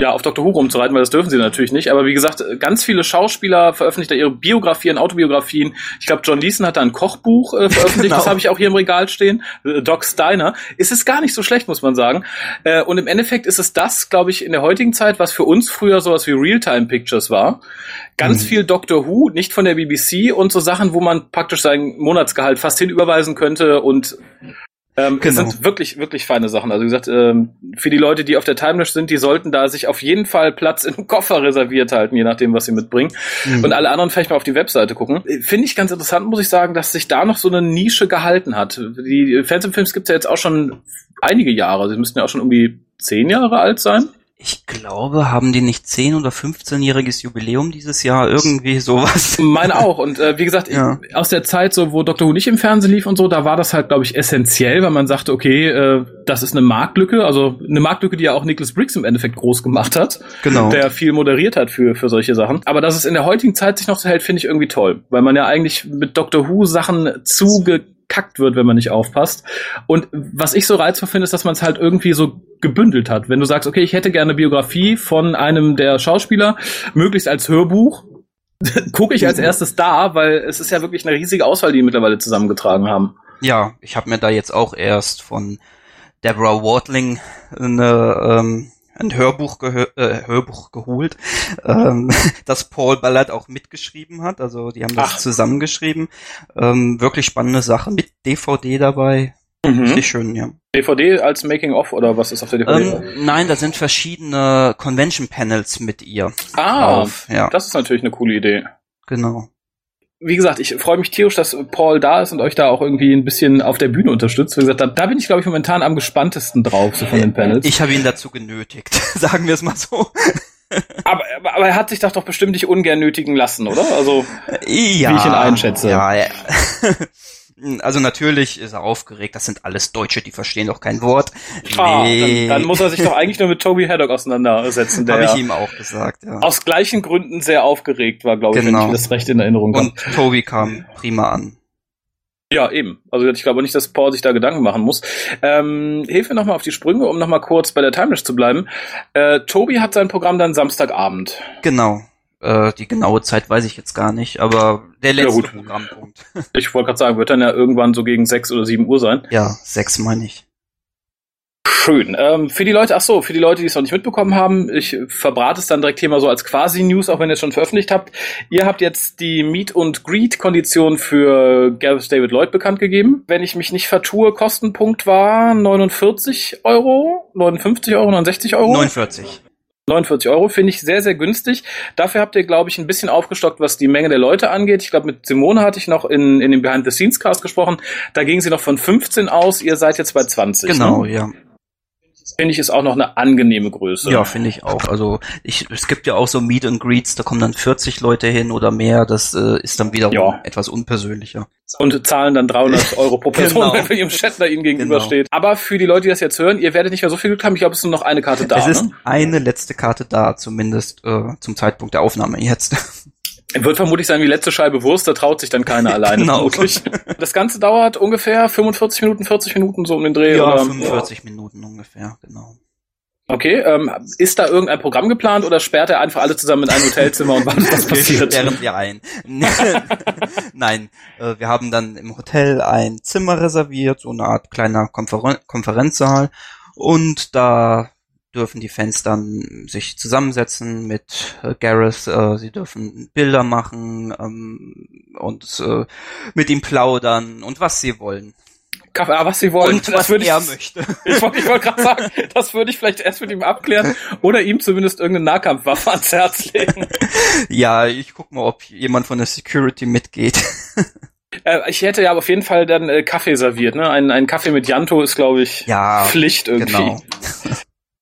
ja, auf Dr. Who rumzureiten, weil das dürfen sie natürlich nicht. Aber wie gesagt, ganz viele Schauspieler veröffentlichen da ihre Biografien, Autobiografien. Ich glaube, John Leeson hat da ein Kochbuch äh, veröffentlicht, genau. das habe ich auch hier im Regal stehen. Äh, Doc Steiner. Ist es gar nicht so schlecht, muss man sagen. Äh, und im Endeffekt ist es das, glaube ich, in der heutigen Zeit, was für uns früher sowas wie Realtime Pictures war. Ganz mhm. viel Doctor Who, nicht von der BBC und so Sachen, wo man praktisch sein Monatsgehalt fast hinüberweisen könnte und Ähm, genau. Es sind wirklich, wirklich feine Sachen. Also wie gesagt, ähm, für die Leute, die auf der Timelash sind, die sollten da sich auf jeden Fall Platz im Koffer reserviert halten, je nachdem, was sie mitbringen. Mhm. Und alle anderen vielleicht mal auf die Webseite gucken. Finde ich ganz interessant, muss ich sagen, dass sich da noch so eine Nische gehalten hat. Die Phantom-Films gibt es ja jetzt auch schon einige Jahre. Sie müssten ja auch schon um die zehn Jahre alt sein ich glaube, haben die nicht 10 oder 15-jähriges Jubiläum dieses Jahr, irgendwie sowas. Meine auch. Und äh, wie gesagt, ja. ich, aus der Zeit, so wo Dr. Who nicht im Fernsehen lief und so, da war das halt, glaube ich, essentiell, weil man sagte, okay, äh, das ist eine Marktlücke, also eine Marktlücke, die ja auch Nicholas Briggs im Endeffekt groß gemacht hat. Genau. Der viel moderiert hat für, für solche Sachen. Aber dass es in der heutigen Zeit sich noch so hält, finde ich irgendwie toll. Weil man ja eigentlich mit Dr. Who Sachen zuge verkackt wird, wenn man nicht aufpasst. Und was ich so reizvoll finde, ist, dass man es halt irgendwie so gebündelt hat. Wenn du sagst, okay, ich hätte gerne Biografie von einem der Schauspieler, möglichst als Hörbuch, gucke ich als mhm. erstes da, weil es ist ja wirklich eine riesige Auswahl, die, die mittlerweile zusammengetragen haben. Ja, ich habe mir da jetzt auch erst von Deborah Wardling eine ähm, ein Hörbuch, äh, Hörbuch geholt, ähm, das Paul Ballard auch mitgeschrieben hat. Also die haben das Ach. zusammengeschrieben. Ähm, wirklich spannende Sache mit DVD dabei. Mhm. Richtig schön, ja. DVD als Making of oder was ist auf der DVD? Ähm, nein, da sind verschiedene Convention Panels mit ihr. Ah, drauf, ja. das ist natürlich eine coole Idee. Genau wie gesagt, ich freue mich tierisch, dass Paul da ist und euch da auch irgendwie ein bisschen auf der Bühne unterstützt. Wie gesagt, da, da bin ich, glaube ich, momentan am gespanntesten drauf, so von den Panels. Ich habe ihn dazu genötigt, sagen wir es mal so. aber, aber, aber er hat sich das doch bestimmt nicht ungern nötigen lassen, oder? Also, ja, wie ich ihn einschätze. Ja, ja. Also natürlich ist er aufgeregt, das sind alles Deutsche, die verstehen doch kein Wort. Ah, nee. dann, dann, muss er sich doch eigentlich nur mit Toby Haddock auseinandersetzen. Habe ich ihm auch gesagt, ja. Aus gleichen Gründen sehr aufgeregt war, glaube ich, genau. wenn ich das recht in Erinnerung habe. Und Toby kam prima an. Ja, eben. Also ich glaube nicht, dass Paul sich da Gedanken machen muss. Ähm, hilf mir nochmal auf die Sprünge, um nochmal kurz bei der Timelash zu bleiben. Äh, Tobi hat sein Programm dann Samstagabend. Genau. Äh, die genaue Zeit weiß ich jetzt gar nicht, aber der letzte ja, Programmpunkt. Ich wollte gerade sagen, wird dann ja irgendwann so gegen sechs oder sieben Uhr sein. Ja, sechs meine ich. Schön. Ähm, für die Leute, ach so, für die Leute, die es noch nicht mitbekommen haben, ich verbrate es dann direkt hier mal so als Quasi-News, auch wenn ihr es schon veröffentlicht habt. Ihr habt jetzt die Meet- und Greet-Kondition für Gareth David Lloyd bekannt gegeben. Wenn ich mich nicht vertue, Kostenpunkt war 49 Euro, 59 Euro, 69 Euro? 49. 49 Euro finde ich sehr, sehr günstig. Dafür habt ihr, glaube ich, ein bisschen aufgestockt, was die Menge der Leute angeht. Ich glaube, mit Simone hatte ich noch in, in dem Behind-the-Scenes-Cast gesprochen. Da ging sie noch von 15 aus. Ihr seid jetzt bei 20. Genau, ne? ja finde ich, ist auch noch eine angenehme Größe. Ja, finde ich auch. Also ich, es gibt ja auch so Meet and Greets, da kommen dann 40 Leute hin oder mehr. Das äh, ist dann wiederum ja. etwas unpersönlicher. Und zahlen dann 300 Euro pro Person, genau. wenn ihrem Shatner ihnen gegenübersteht. Genau. Aber für die Leute, die das jetzt hören, ihr werdet nicht mehr so viel Glück haben. Ich glaube, es ist nur noch eine Karte da. Es ist ne? eine letzte Karte da, zumindest äh, zum Zeitpunkt der Aufnahme jetzt. Wird vermutlich sein wie letzte Scheibe Wurst, da traut sich dann keiner alleine genau. vermutlich. Das Ganze dauert ungefähr 45 Minuten, 40 Minuten so um den Dreh. Ja, oder? 45 Minuten ungefähr, genau. Okay, ähm, ist da irgendein Programm geplant oder sperrt er einfach alle zusammen in ein Hotelzimmer und wartet, was passiert? Sperren wir ein. Nein, äh, wir haben dann im Hotel ein Zimmer reserviert, so eine Art kleiner Konferen Konferenzsaal und da dürfen die Fans dann sich zusammensetzen mit äh, Gareth, äh, sie dürfen Bilder machen ähm, und äh, mit ihm plaudern und was sie wollen. Kaffee, ah, was sie wollen. Und was er ich, möchte. Ich wollte wollt gerade sagen, das würde ich vielleicht erst mit ihm abklären oder ihm zumindest irgendeine Nahkampfwaffe ans Herz legen. Ja, ich guck mal, ob jemand von der Security mitgeht. Äh, ich hätte ja auf jeden Fall dann äh, Kaffee serviert, ne? Ein, ein Kaffee mit Janto ist, glaube ich, ja, Pflicht irgendwie. Genau.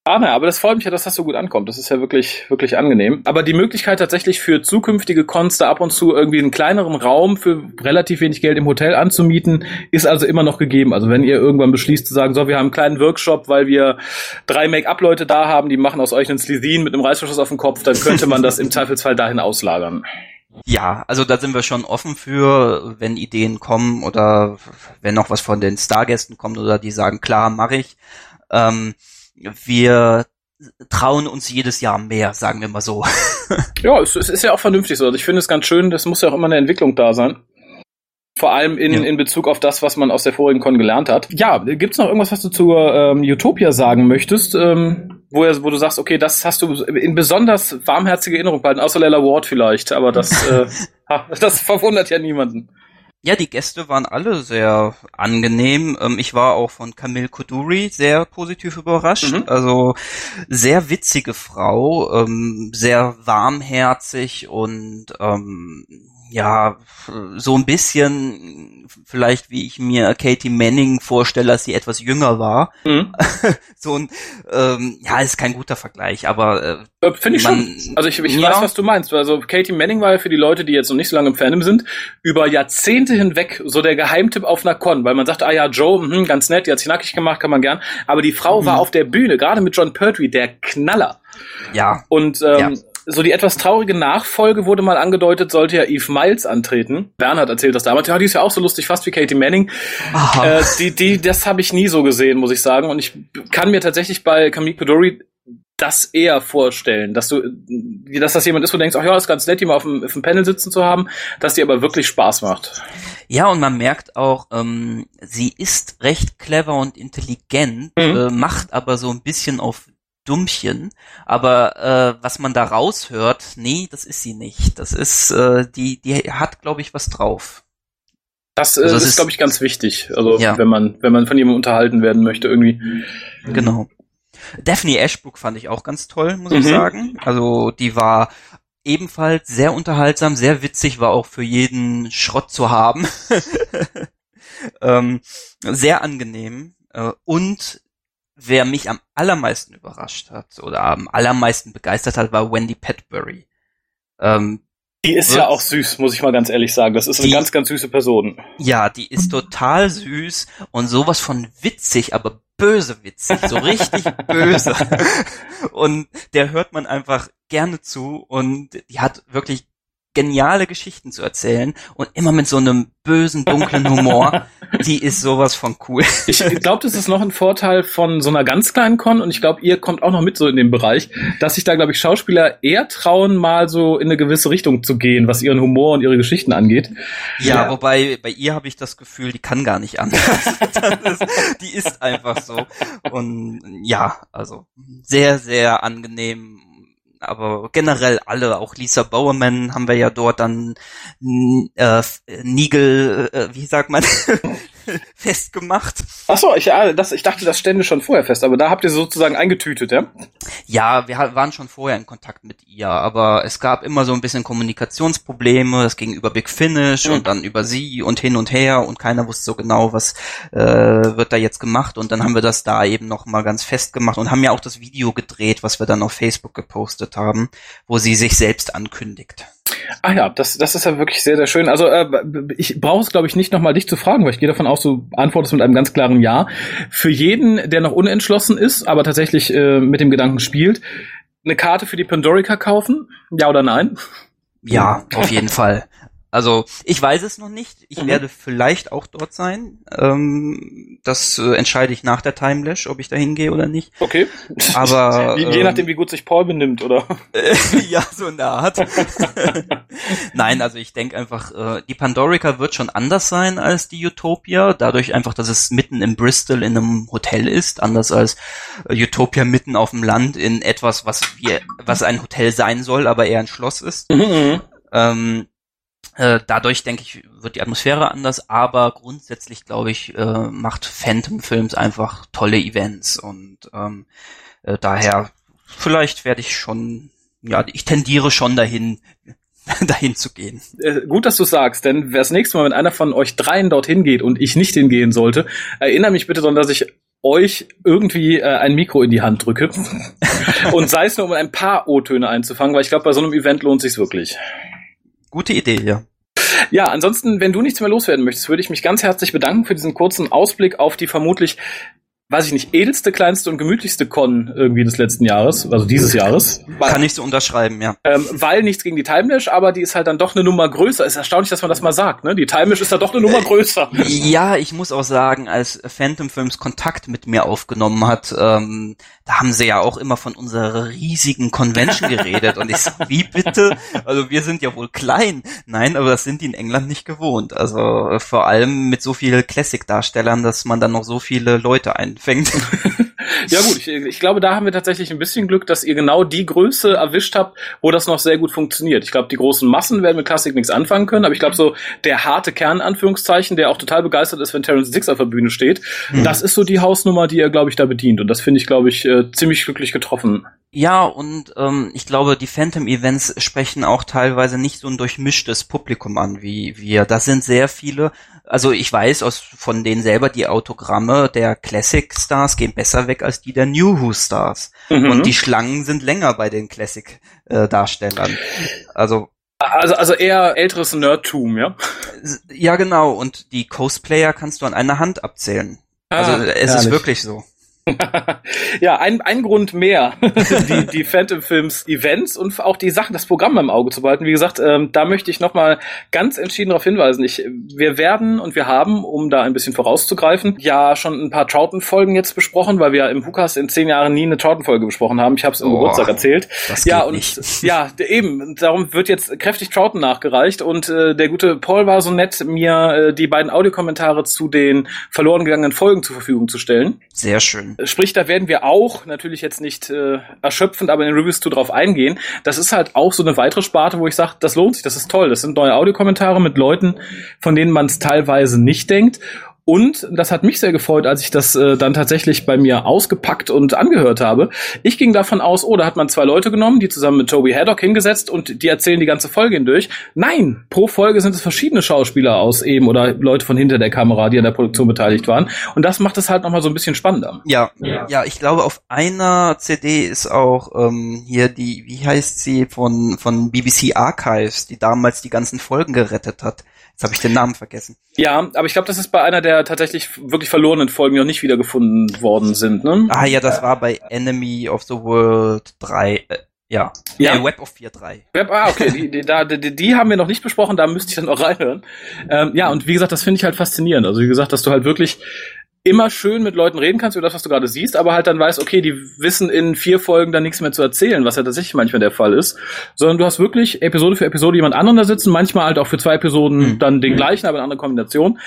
Ah, naja, aber das freut mich ja, dass das so gut ankommt. Das ist ja wirklich, wirklich angenehm. Aber die Möglichkeit tatsächlich für zukünftige Cons da ab und zu irgendwie einen kleineren Raum für relativ wenig Geld im Hotel anzumieten, ist also immer noch gegeben. Also wenn ihr irgendwann beschließt zu sagen, so, wir haben einen kleinen Workshop, weil wir drei Make-up-Leute da haben, die machen aus euch einen Slithin mit einem Reißverschluss auf dem Kopf, dann könnte man das im Zweifelsfall dahin auslagern. Ja, also da sind wir schon offen für, wenn Ideen kommen oder wenn noch was von den Stargästen kommt oder die sagen, klar, mache ich. Ähm, wir trauen uns jedes Jahr mehr, sagen wir mal so. ja, es, es, ist ja auch vernünftig so. Also ich finde es ganz schön, das muss ja auch immer eine Entwicklung da sein. Vor allem in, ja. in Bezug auf das, was man aus der vorigen Con gelernt hat. Ja, gibt's noch irgendwas, was du zur ähm, Utopia sagen möchtest, ähm, wo, wo du sagst, okay, das hast du in besonders warmherzige Erinnerung behalten, außer Lella Ward vielleicht, aber das, äh, das verwundert ja niemanden. Ja, die Gäste waren alle sehr angenehm. Ähm, ich war auch von Camille Koduri sehr positiv überrascht. Mhm. Also sehr witzige Frau, ähm, sehr warmherzig und ähm, ja, so ein bisschen vielleicht, wie ich mir Katie Manning vorstelle, als sie etwas jünger war. Mhm. so ein, ähm, ja, ist kein guter Vergleich, aber äh, äh finde ich man, schon. Also ich, ich ja. weiß, was du meinst. Also Katie Manning war ja für die Leute, die jetzt noch nicht so lange im Fandom sind, über Jahrzehnte hinweg so der Geheimtipp auf einer Con, weil man sagt, ah ja, Joe, mh, ganz nett, die hat sich nackig gemacht, kann man gern. Aber die Frau mhm. war auf der Bühne, gerade mit John Pertwee, der Knaller. Ja. Und ähm, ja so die etwas traurige Nachfolge wurde mal angedeutet, sollte ja Eve Miles antreten. Bernhard erzählt das damals. Ja, die ist ja auch so lustig, fast wie Katie Manning. Äh, die, die, das habe ich nie so gesehen, muss ich sagen. Und ich kann mir tatsächlich bei Camille Pedori das eher vorstellen, dass du, dass das jemand ist, wo du denkst, ach ja, ist ganz nett, die mal auf dem, auf dem Panel sitzen zu haben, dass die aber wirklich Spaß macht. Ja, und man merkt auch, ähm, sie ist recht clever und intelligent, mhm. äh, macht aber so ein bisschen auf Dummchen, aber äh, was man da raushört, nee, das ist sie nicht. Das ist, äh, die, die hat, glaube ich, was drauf. Das, äh, also das ist, ist glaube ich, ganz wichtig. Also ja. wenn man, wenn man von jemandem unterhalten werden möchte, irgendwie. Genau. Daphne Ashbrook fand ich auch ganz toll, muss mhm. ich sagen. Also die war ebenfalls sehr unterhaltsam, sehr witzig, war auch für jeden Schrott zu haben. ähm, sehr angenehm. Äh, und wer mich am allermeisten überrascht hat oder am allermeisten begeistert hat, war Wendy Petbury. Ähm, die ist ja auch süß, muss ich mal ganz ehrlich sagen. Das ist die, eine ganz, ganz süße Person. Ja, die ist total süß und sowas von witzig, aber böse witzig, so richtig böse. Und der hört man einfach gerne zu und die hat wirklich geniale Geschichten zu erzählen und immer mit so einem bösen, dunklen Humor. die ist sowas von cool. Ich glaube, das ist noch ein Vorteil von so einer ganz kleinen Con und ich glaube, ihr kommt auch noch mit so in den Bereich, dass sich da, glaube ich, Schauspieler eher trauen, mal so in eine gewisse Richtung zu gehen, was ihren Humor und ihre Geschichten angeht. Ja, ja. wobei bei ihr habe ich das Gefühl, die kann gar nicht anders. ist, die ist einfach so. Und ja, also sehr, sehr angenehm aber generell alle, auch Lisa Bowerman haben wir ja dort dann äh, Nigel, äh, wie sagt man, festgemacht. Ach so, ich, ja, das, ich dachte, das stände schon vorher fest, aber da habt ihr sozusagen eingetütet, ja? Ja, wir waren schon vorher in Kontakt mit ihr, aber es gab immer so ein bisschen Kommunikationsprobleme, das ging über Big Finish mhm. und dann über sie und hin und her und keiner wusste so genau, was äh, wird da jetzt gemacht und dann haben wir das da eben noch mal ganz fest gemacht und haben ja auch das Video gedreht, was wir dann auf Facebook gepostet haben, wo sie sich selbst ankündigt. Ah ja, das, das ist ja wirklich sehr, sehr schön. Also äh, ich brauche es, glaube ich, nicht nochmal dich zu fragen, weil ich gehe davon aus, du antwortest mit einem ganz klaren Ja. Für jeden, der noch unentschlossen ist, aber tatsächlich äh, mit dem Gedanken spielt, eine Karte für die Pandorica kaufen? Ja oder nein? Ja, auf jeden Fall. Also ich weiß es noch nicht. Ich mhm. werde vielleicht auch dort sein. Ähm, das äh, entscheide ich nach der Timelash, ob ich da hingehe oder nicht. Okay. Aber je, je ähm, nachdem, wie gut sich Paul benimmt, oder? ja, so in der Art. Nein, also ich denke einfach, äh, die Pandorica wird schon anders sein als die Utopia, dadurch einfach, dass es mitten in Bristol in einem Hotel ist, anders als äh, Utopia mitten auf dem Land in etwas, was wir, was ein Hotel sein soll, aber eher ein Schloss ist. Mhm. Ähm, äh, dadurch, denke ich, wird die Atmosphäre anders, aber grundsätzlich, glaube ich, äh, macht Phantom Films einfach tolle Events und ähm, äh, daher, vielleicht werde ich schon, ja, ich tendiere schon dahin, dahin zu gehen. Äh, gut, dass du sagst, denn wer das nächste Mal, wenn einer von euch dreien dorthin geht und ich nicht hingehen sollte, erinnere mich bitte daran, dass ich euch irgendwie äh, ein Mikro in die Hand drücke und sei es nur, um ein paar O-Töne einzufangen, weil ich glaube, bei so einem Event lohnt sich's wirklich. Gute Idee, ja. Ja, ansonsten, wenn du nichts mehr loswerden möchtest, würde ich mich ganz herzlich bedanken für diesen kurzen Ausblick auf die vermutlich weiß ich nicht, edelste, kleinste und gemütlichste Con irgendwie des letzten Jahres, also dieses Jahres. Kann ich so unterschreiben, ja. Ähm, weil nichts gegen die Timelash, aber die ist halt dann doch eine Nummer größer. Ist erstaunlich, dass man das mal sagt, ne? Die Timelash ist da doch eine Nummer größer. Äh, ja, ich muss auch sagen, als Phantom Films Kontakt mit mir aufgenommen hat, ähm, da haben sie ja auch immer von unserer riesigen Convention geredet und ich so, wie bitte? Also wir sind ja wohl klein. Nein, aber das sind die in England nicht gewohnt. Also äh, vor allem mit so vielen Classic-Darstellern, dass man dann noch so viele Leute ein fängt. ja gut, ich, ich, glaube, da haben wir tatsächlich ein bisschen Glück, dass ihr genau die Größe erwischt habt, wo das noch sehr gut funktioniert. Ich glaube, die großen Massen werden mit Klassik nichts anfangen können, aber ich glaube, so der harte Kern, Anführungszeichen, der auch total begeistert ist, wenn Terence Dix auf der Bühne steht, hm. das ist so die Hausnummer, die er, glaube ich, da bedient. Und das finde ich, glaube ich, äh, ziemlich glücklich getroffen. Ja, und ähm, ich glaube, die Phantom-Events sprechen auch teilweise nicht so ein durchmischtes Publikum an wie wir. Das sind sehr viele, also ich weiß aus von denen selber, die Autogramme der Classic Stars gehen besser weg als die der New Who Stars. Mhm. Und die Schlangen sind länger bei den Classic äh, Darstellern. Also also, also eher älteres Nerdtum, ja? Ja, genau. Und die Cosplayer kannst du an einer Hand abzählen. Also ah, es herrlich. ist wirklich so. ja, ein, ein Grund mehr, die, die Phantom Films Events und auch die Sachen, das Programm im Auge zu behalten. Wie gesagt, ähm, da möchte ich nochmal ganz entschieden darauf hinweisen. Ich, wir werden und wir haben, um da ein bisschen vorauszugreifen, ja schon ein paar Troughton-Folgen jetzt besprochen, weil wir im Hukas in zehn Jahren nie eine Troughton-Folge besprochen haben. Ich habe es im oh, Geburtstag erzählt. ja, und nicht. ja, eben, darum wird jetzt kräftig Troughton nachgereicht und äh, der gute Paul war so nett, mir äh, die beiden Audiokommentare zu den verloren gegangenen Folgen zur Verfügung zu stellen. Sehr schön. Sprich, da werden wir auch natürlich jetzt nicht äh, erschöpfend, aber in den Reviews zu drauf eingehen. Das ist halt auch so eine weitere Sparte, wo ich sage, das lohnt sich, das ist toll. Das sind neue Audiokommentare mit Leuten, von denen man es teilweise nicht denkt. Und das hat mich sehr gefreut, als ich das äh, dann tatsächlich bei mir ausgepackt und angehört habe. Ich ging davon aus, oh, da hat man zwei Leute genommen, die zusammen mit Toby Haddock hingesetzt und die erzählen die ganze Folge hindurch. Nein, pro Folge sind es verschiedene Schauspieler aus eben oder Leute von hinter der Kamera, die an der Produktion beteiligt waren. Und das macht es halt nochmal so ein bisschen spannender. Ja, ja, ja, ich glaube, auf einer CD ist auch ähm, hier die, wie heißt sie, von, von BBC Archives, die damals die ganzen Folgen gerettet hat. Jetzt habe ich den Namen vergessen. Ja, aber ich glaube, das ist bei einer der tatsächlich wirklich verlorenen Folgen, die noch nicht wiedergefunden worden sind. Ne? Ah ja, das war bei Enemy of the World 3. Äh, ja, ja. Nee, Web of 4.3. Web, ah, okay, die, die, da, die, die haben wir noch nicht besprochen, da müsste ich dann auch reinhören. Ähm, ja, und wie gesagt, das finde ich halt faszinierend. Also wie gesagt, dass du halt wirklich immer schön mit Leuten reden kannst über das, was du gerade siehst, aber halt dann weißt, okay, die wissen in vier Folgen dann nichts mehr zu erzählen, was ja tatsächlich manchmal der Fall ist, sondern du hast wirklich Episode für Episode jemand anderen da sitzen, manchmal halt auch für zwei Episoden mhm. dann den gleichen, aber in anderer Kombination.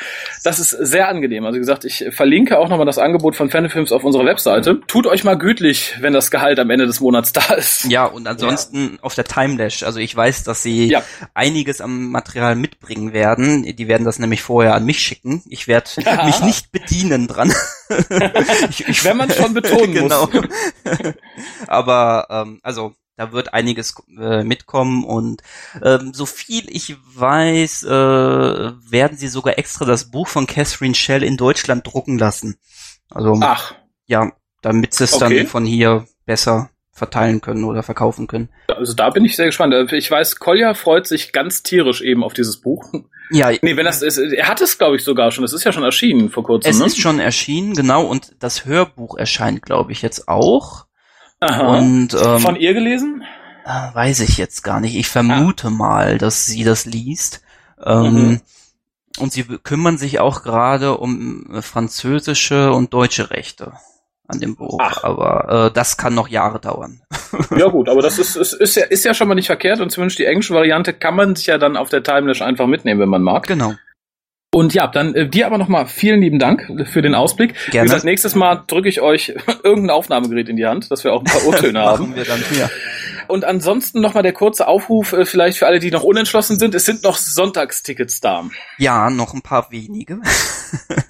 Das ist sehr angenehm. Also wie gesagt, ich verlinke auch nochmal das Angebot von Fanfilms auf unserer Webseite. Tut euch mal gütlich, wenn das Gehalt am Ende des Monats da ist. Ja, und ansonsten ja. auf der Timelash. Also ich weiß, dass sie ja. einiges am Material mitbringen werden. Die werden das nämlich vorher an mich schicken. Ich werde mich nicht bedienen dran. ich, ich, Wenn man schon betonen genau. muss. Aber ähm, also da wird einiges äh, mitkommen und ähm, so viel ich weiß, äh, werden sie sogar extra das Buch von Catherine Shell in Deutschland drucken lassen. Also Ach. ja, damit sie es okay. dann von hier besser verteilen können oder verkaufen können. Also da bin ich sehr gespannt. Ich weiß, Kolja freut sich ganz tierisch eben auf dieses Buch. Ja. Nee, wenn das ist, er hat es, glaube ich, sogar schon. Es ist ja schon erschienen vor kurzem. Es ne? ist schon erschienen, genau. Und das Hörbuch erscheint, glaube ich, jetzt auch. Aha. Und, ähm, Von ihr gelesen? Äh, weiß ich jetzt gar nicht. Ich vermute ah. mal, dass sie das liest. Ähm, mhm. Und sie kümmern sich auch gerade um äh, französische und deutsche Rechte an dem Buch. Ach. Aber äh, das kann noch Jahre dauern. Ja gut, aber das ist, ist, ist, ja, ist ja schon mal nicht verkehrt und zumindest die englische Variante kann man sich ja dann auf der Timelash einfach mitnehmen, wenn man mag. Genau. Und ja, dann äh, dir aber nochmal vielen lieben Dank für den Ausblick. Gerne. Wie gesagt, nächstes Mal drücke ich euch irgendein Aufnahmegerät in die Hand, dass wir auch ein paar O-Töne haben. Wir dann, ja. Und ansonsten nochmal der kurze Aufruf, äh, vielleicht für alle, die noch unentschlossen sind. Es sind noch Sonntagstickets da. Ja, noch ein paar wenige.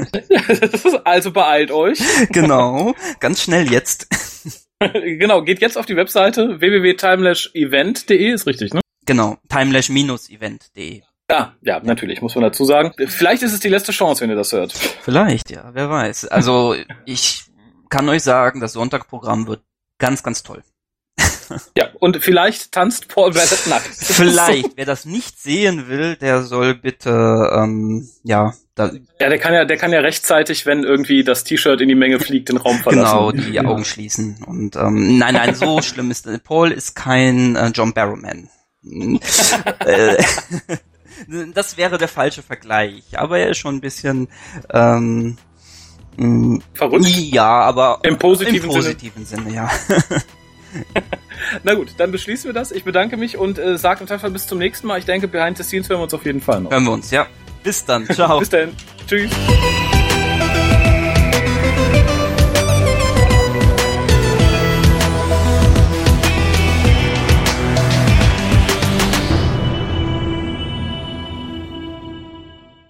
also beeilt euch. Genau, ganz schnell jetzt. genau, geht jetzt auf die Webseite www.timelashevent.de, ist richtig, ne? Genau, timelash-event.de. Ja, ja, natürlich, muss man dazu sagen. Vielleicht ist es die letzte Chance, wenn ihr das hört. Vielleicht, ja, wer weiß. Also, ich kann euch sagen, das Sonntagprogramm wird ganz, ganz toll. Ja, und vielleicht tanzt Paul Ballett nackt. Vielleicht. Wer das nicht sehen will, der soll bitte, ähm, ja, da, ja, der kann ja, der kann ja rechtzeitig, wenn irgendwie das T-Shirt in die Menge fliegt, den Raum verlassen. Genau, die Augen schließen. Und ähm, nein, nein, so schlimm ist Paul ist kein äh, John Barrowman. Äh, das wäre der falsche Vergleich. Aber er ist schon ein bisschen ähm, mh, verrückt. Ja, aber im positiven, im positiven Sinne. Sinne, ja. Na gut, dann beschließen wir das. Ich bedanke mich und äh, sage auf jeden bis zum nächsten Mal. Ich denke, Behind the Scenes hören wir uns auf jeden Fall noch. Hören wir uns, ja. Bis dann. Ciao. bis dann. Tschüss.